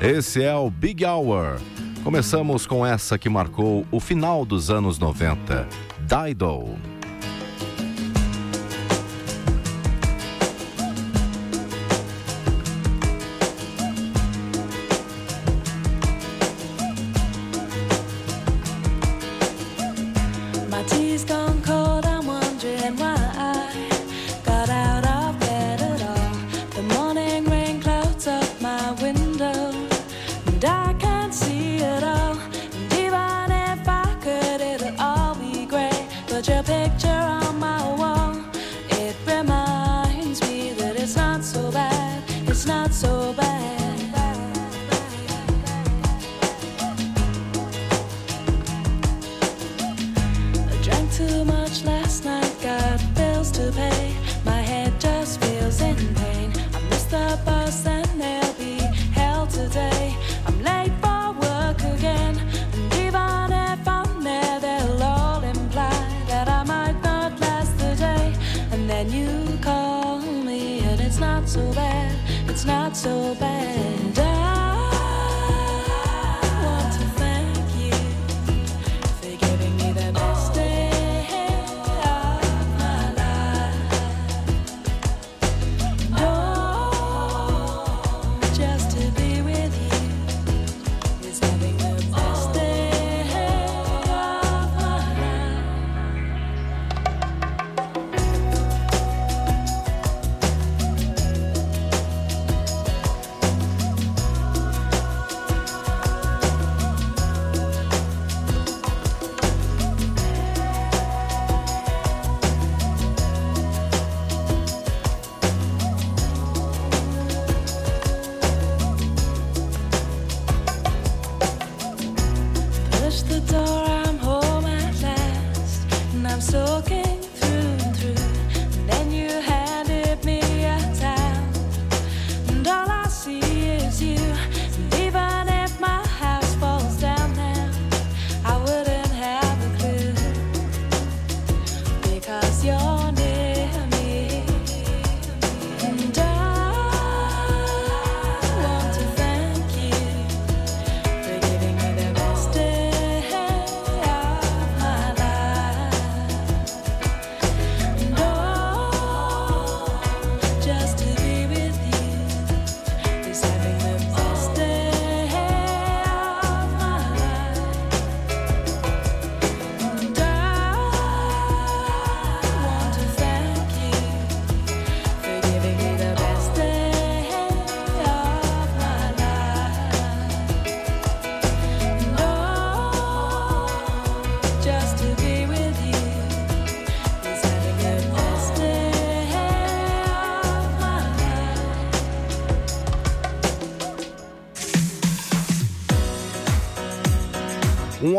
Esse é o Big Hour. Começamos com essa que marcou o final dos anos 90, Dido.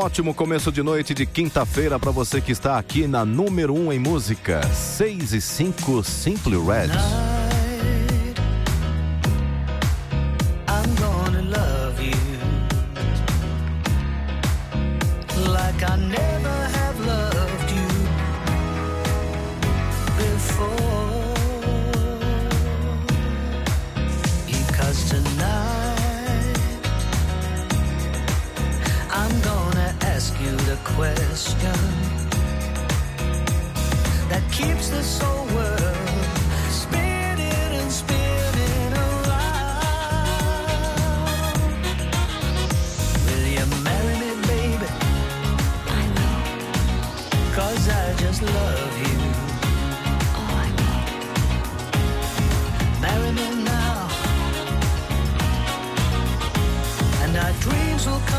Ótimo começo de noite de quinta-feira para você que está aqui na número 1 um em música. 6 e 5 Simply Red. question that keeps this whole world spinning and spinning around. Will you marry me, baby? I will. Cause I just love you. Oh, I will. Marry me now. And our dreams will come.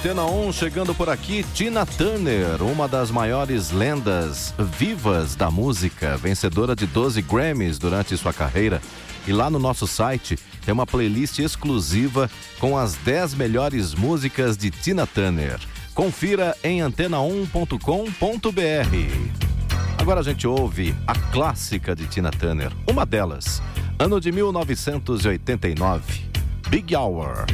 Antena 1 chegando por aqui, Tina Turner, uma das maiores lendas vivas da música, vencedora de 12 Grammys durante sua carreira. E lá no nosso site tem uma playlist exclusiva com as 10 melhores músicas de Tina Turner. Confira em antena1.com.br. Agora a gente ouve a clássica de Tina Turner, uma delas, ano de 1989, Big Hour.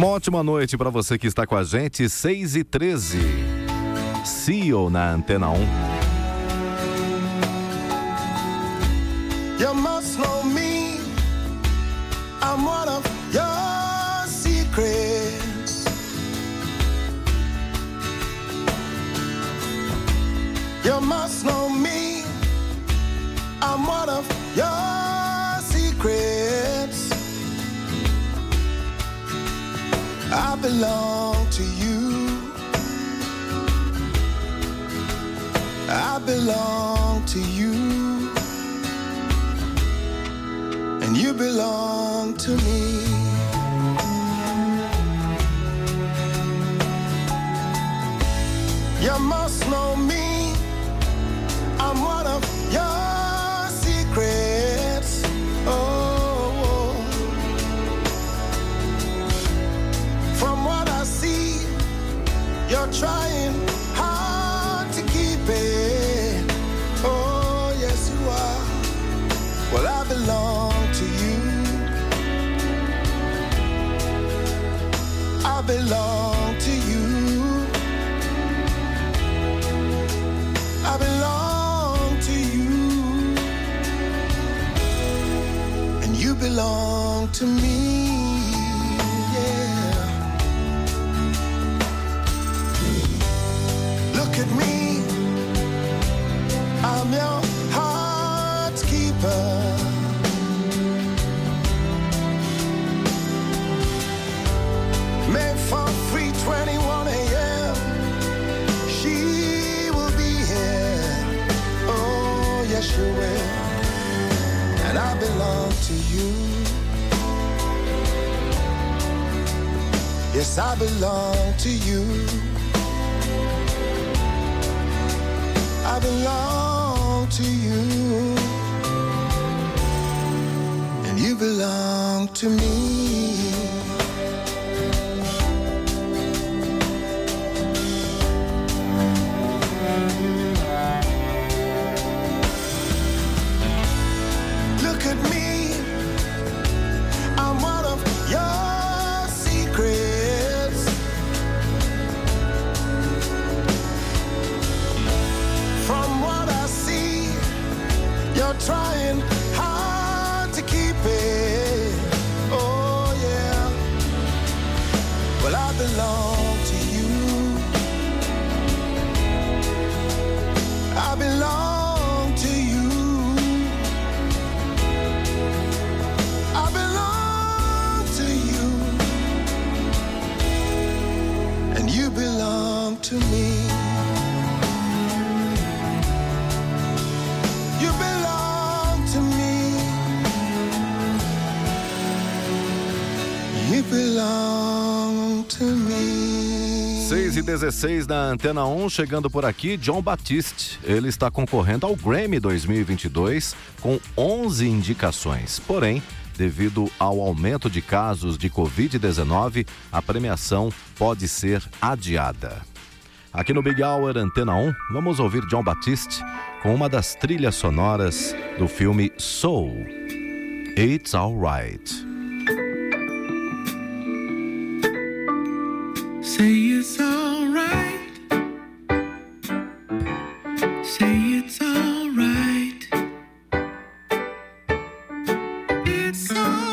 Uma ótima noite para você que está com a gente, 6 e 13. CEO na Antena 1. You must know me. I'm one of your secrets. You must know belong to you. I belong to you. And you belong to me. You must know me. To me. Yes, I belong to you. I belong to you. And you belong to me. To me. 6 e 16 na Antena 1, chegando por aqui, John Batiste. Ele está concorrendo ao Grammy 2022 com 11 indicações. Porém, devido ao aumento de casos de Covid-19, a premiação pode ser adiada. Aqui no Big Hour Antena 1, vamos ouvir John Batiste com uma das trilhas sonoras do filme Soul. It's Alright. Say it's alright. Say it's alright. It's alright.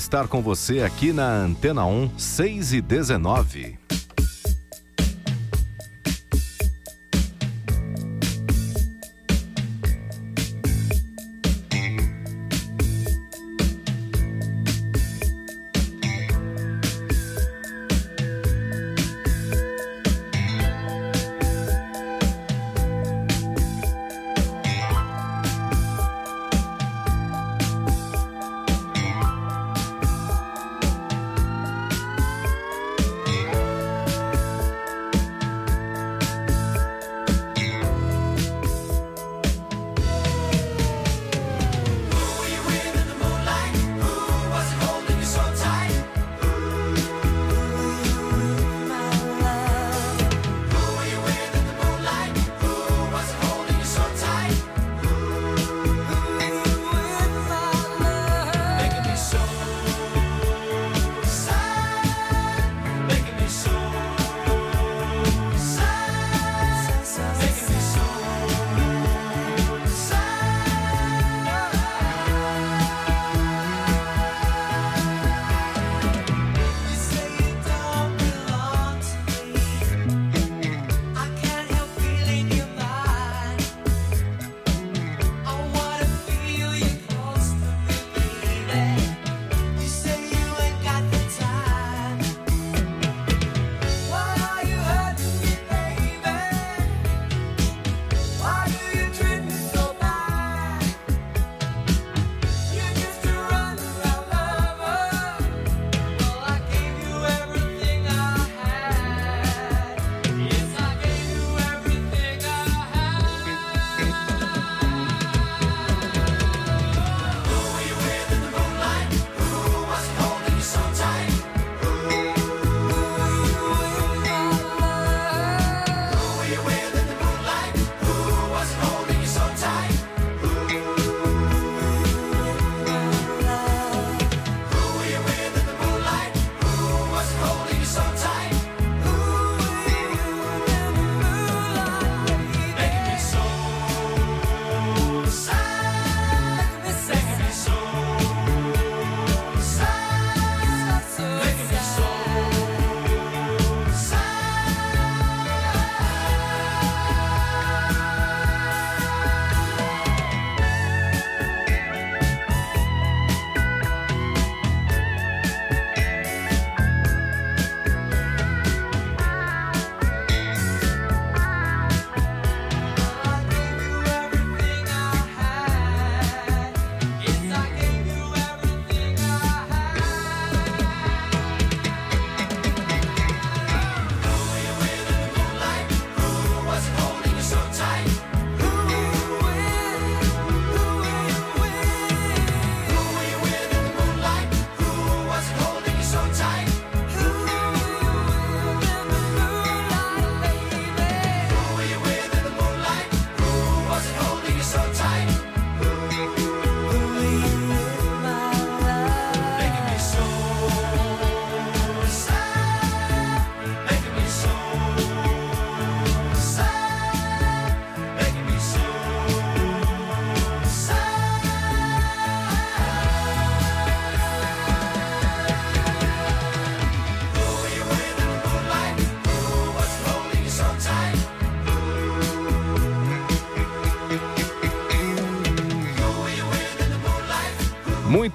estar com você aqui na Antena 1, 6 e 19.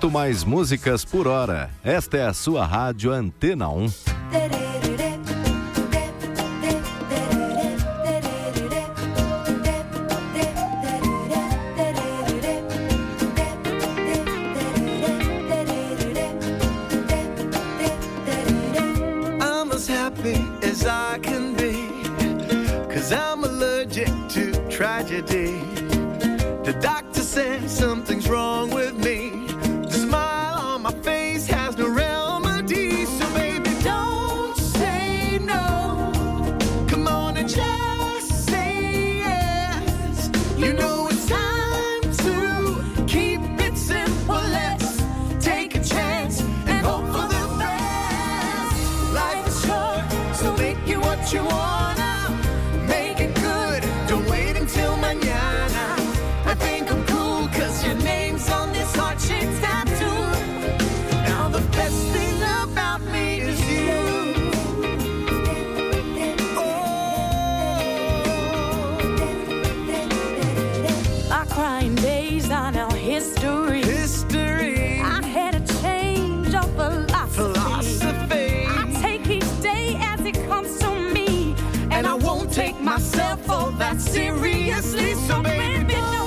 mais músicas por hora. Esta é a sua rádio Antena 1. history. History. I had a change of philosophy. Philosophy. I take each day as it comes to me, and, and I, I won't take myself all that seriously. So baby, don't.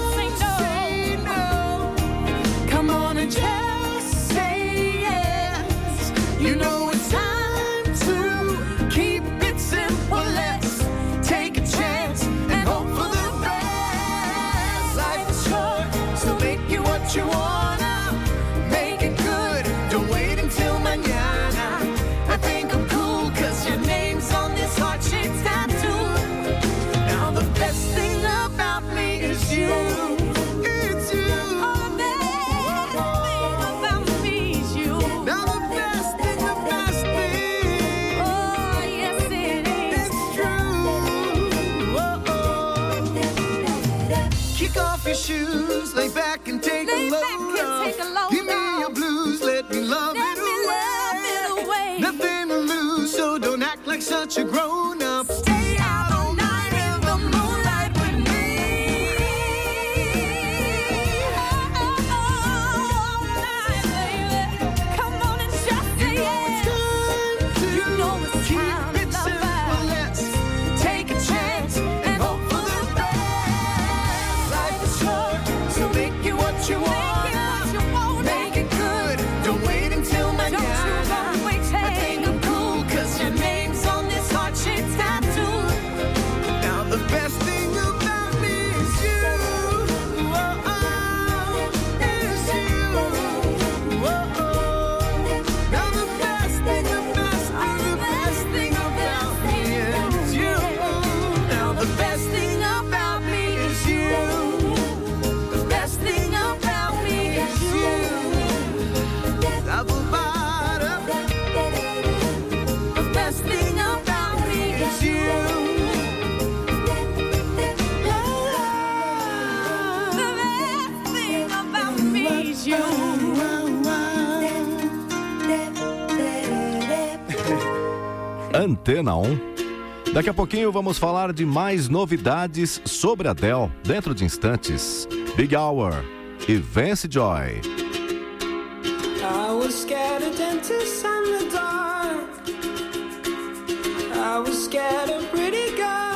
Antena 1. Daqui a pouquinho vamos falar de mais novidades sobre a Dell dentro de instantes. Big Hour e Vance Joy. I was scared of dentists and the dark. I was scared of pretty girls.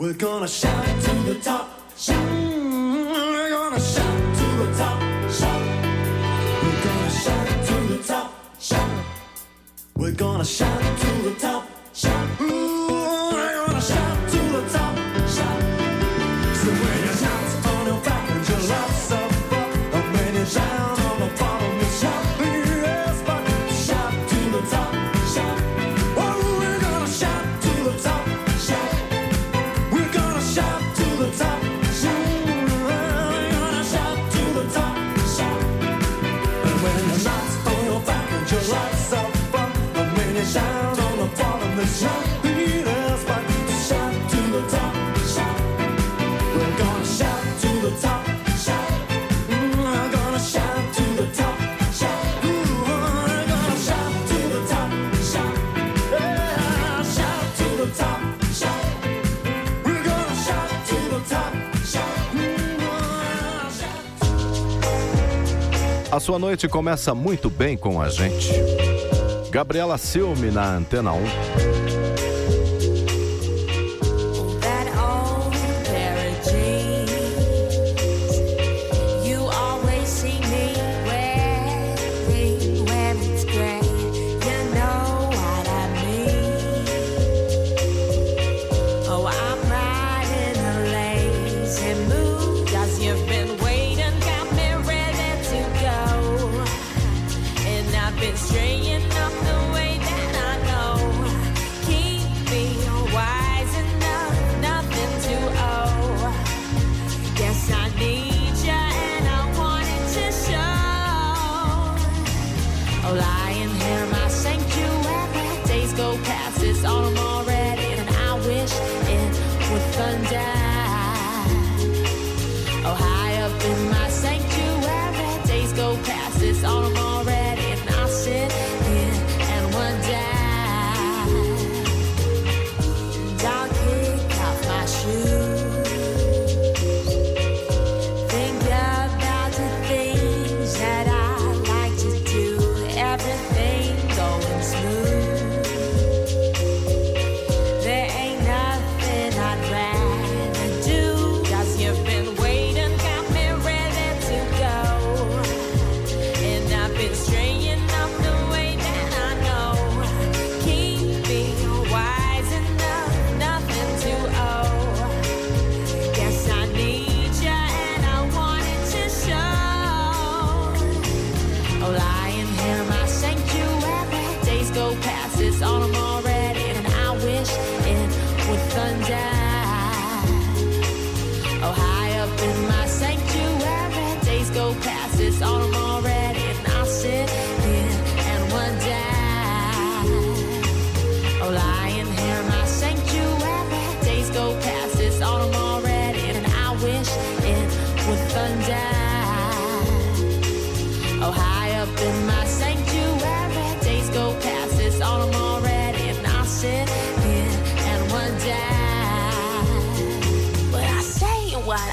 We're gonna shout to the top, shout. We're gonna shout to the top, shout. We're gonna shout to the top, shout. We're gonna shout to the top. sua noite começa muito bem com a gente. Gabriela Silme na Antena 1.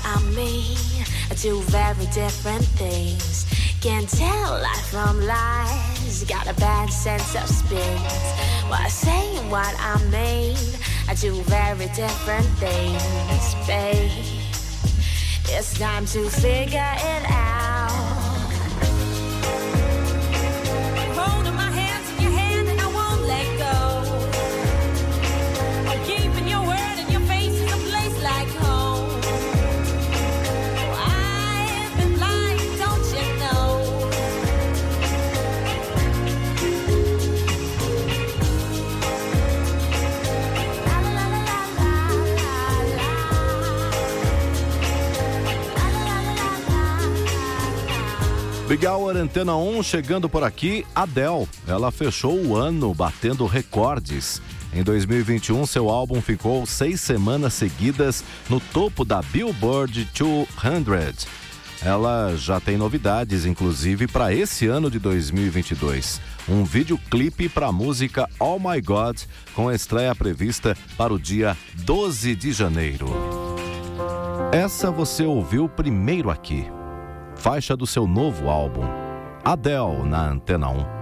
I mean. I do very different things. Can't tell life from lies. Got a bad sense of space. Why I say what I mean. I do very different things, babe. It's time to figure it out. Big Hour Antena 1 chegando por aqui, Adele. Ela fechou o ano batendo recordes. Em 2021, seu álbum ficou seis semanas seguidas no topo da Billboard 200. Ela já tem novidades, inclusive, para esse ano de 2022. Um videoclipe para a música Oh My God, com estreia prevista para o dia 12 de janeiro. Essa você ouviu primeiro aqui faixa do seu novo álbum, Adele na Antena 1.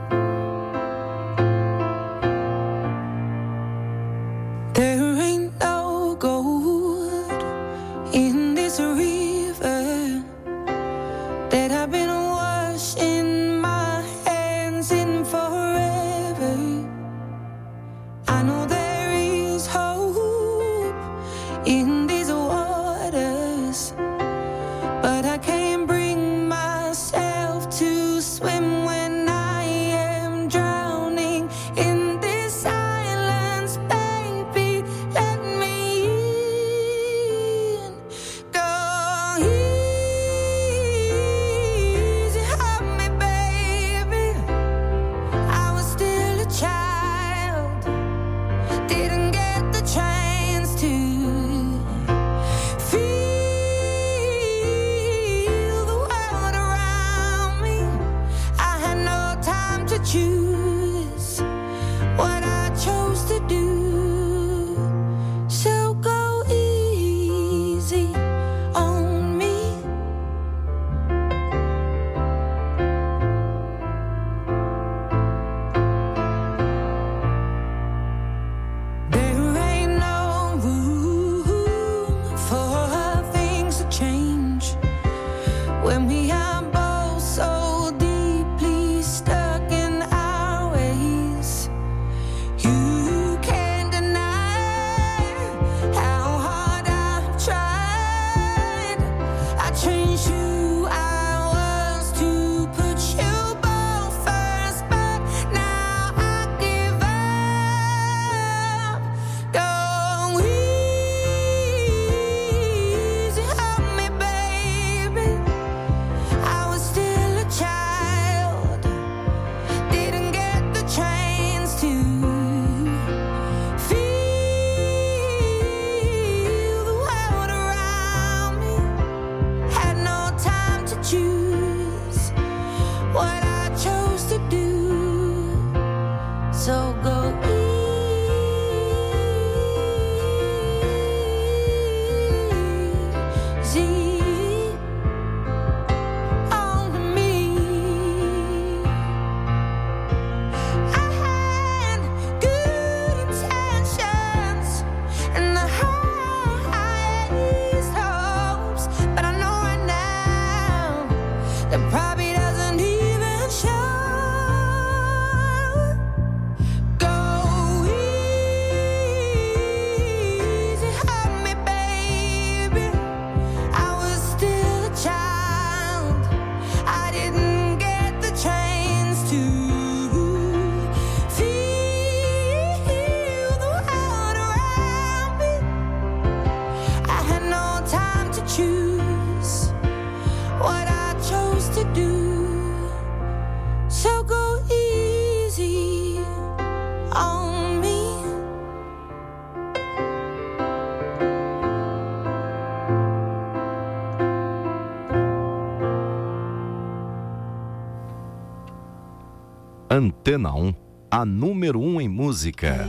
Antena 1, a número 1 em música.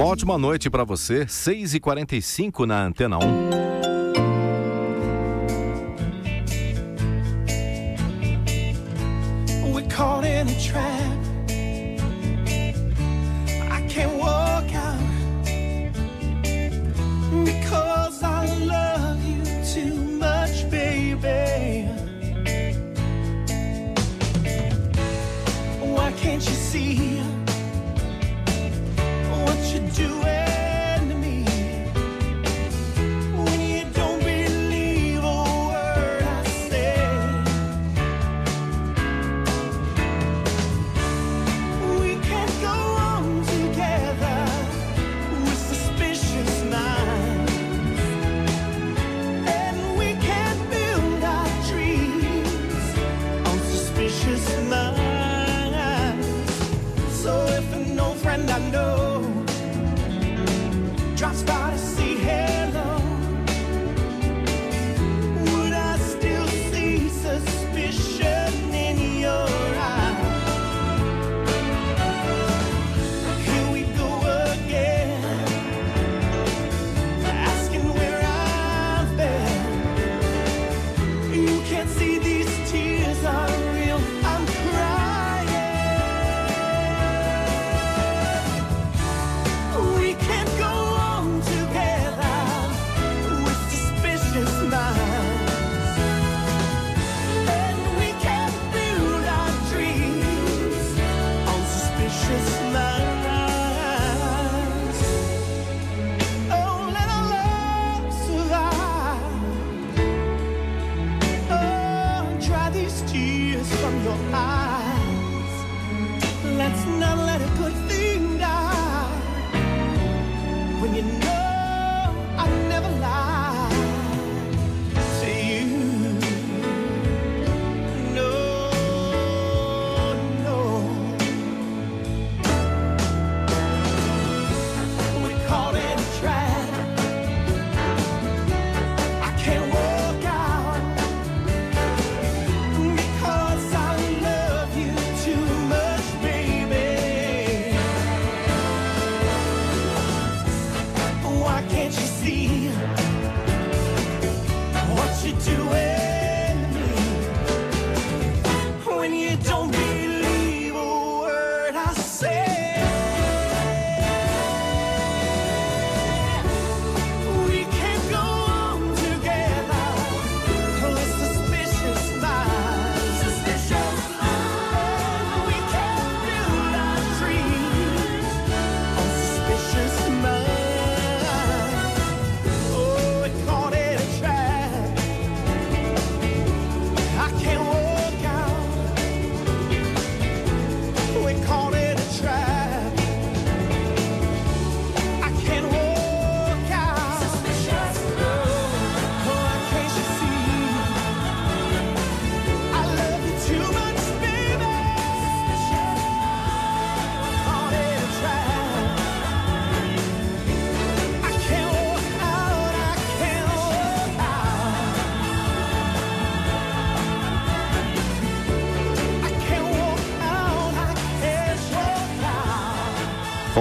Uma ótima noite para você, 6h45 na Antena 1.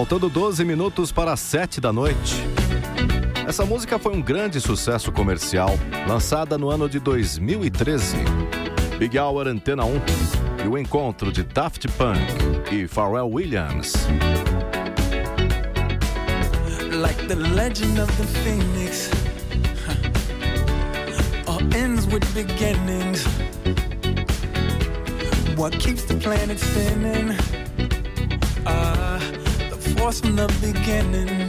Faltando 12 minutos para 7 da noite. Essa música foi um grande sucesso comercial, lançada no ano de 2013. Big Hour Antena 1 e o encontro de Daft Punk e Pharrell Williams. Like the legend of the phoenix. All ends with beginnings What keeps the planet spinning from the beginning.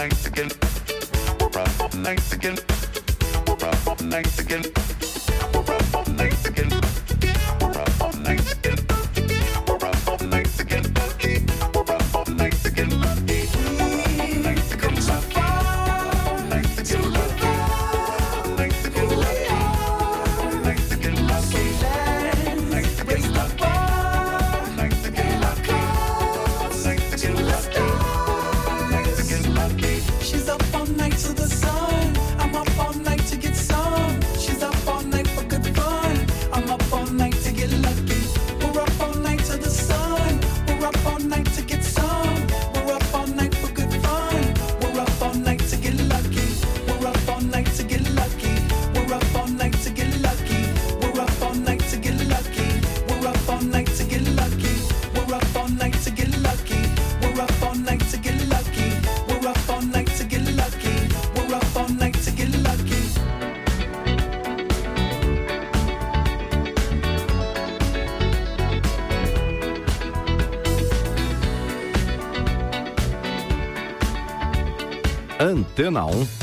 night again. We're up all again. We're up all again. We're up all again. Antena 1.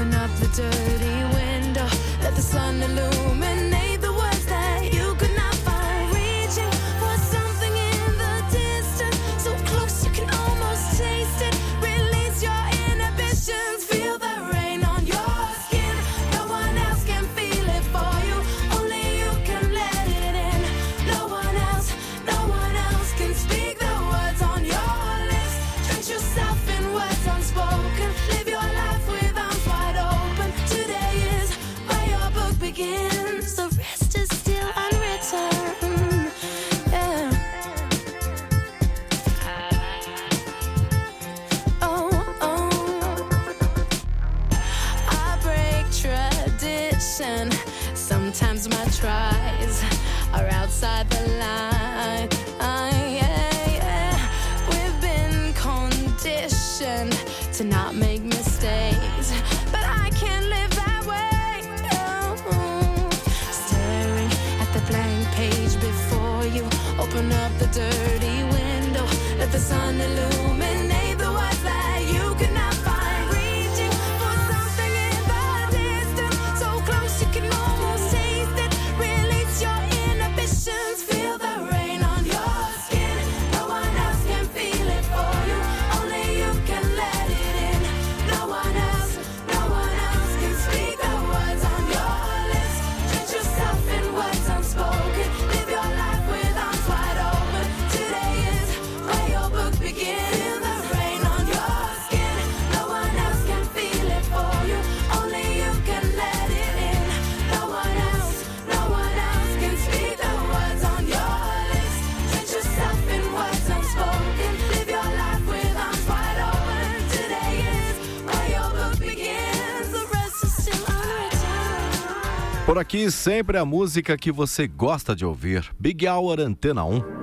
open up the dirty Por aqui, sempre a música que você gosta de ouvir. Big Hour Antena 1.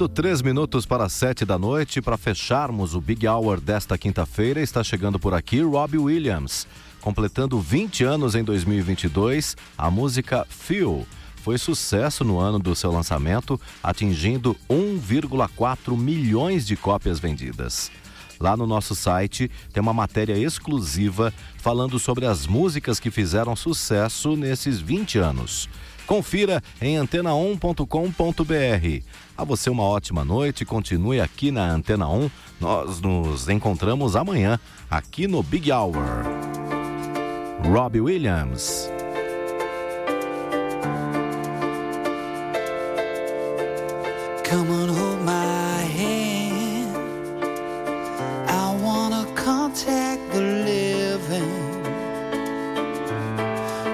Faltando três minutos para sete da noite, para fecharmos o Big Hour desta quinta-feira, está chegando por aqui Robbie Williams. Completando 20 anos em 2022, a música Feel foi sucesso no ano do seu lançamento, atingindo 1,4 milhões de cópias vendidas. Lá no nosso site tem uma matéria exclusiva falando sobre as músicas que fizeram sucesso nesses 20 anos. Confira em antena1.com.br. A você uma ótima noite, continue aqui na Antena 1. Nós nos encontramos amanhã aqui no Big Hour. Robbie Williams. Come on, hold my hand. I wanna contact the living.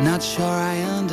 Not sure I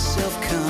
myself come.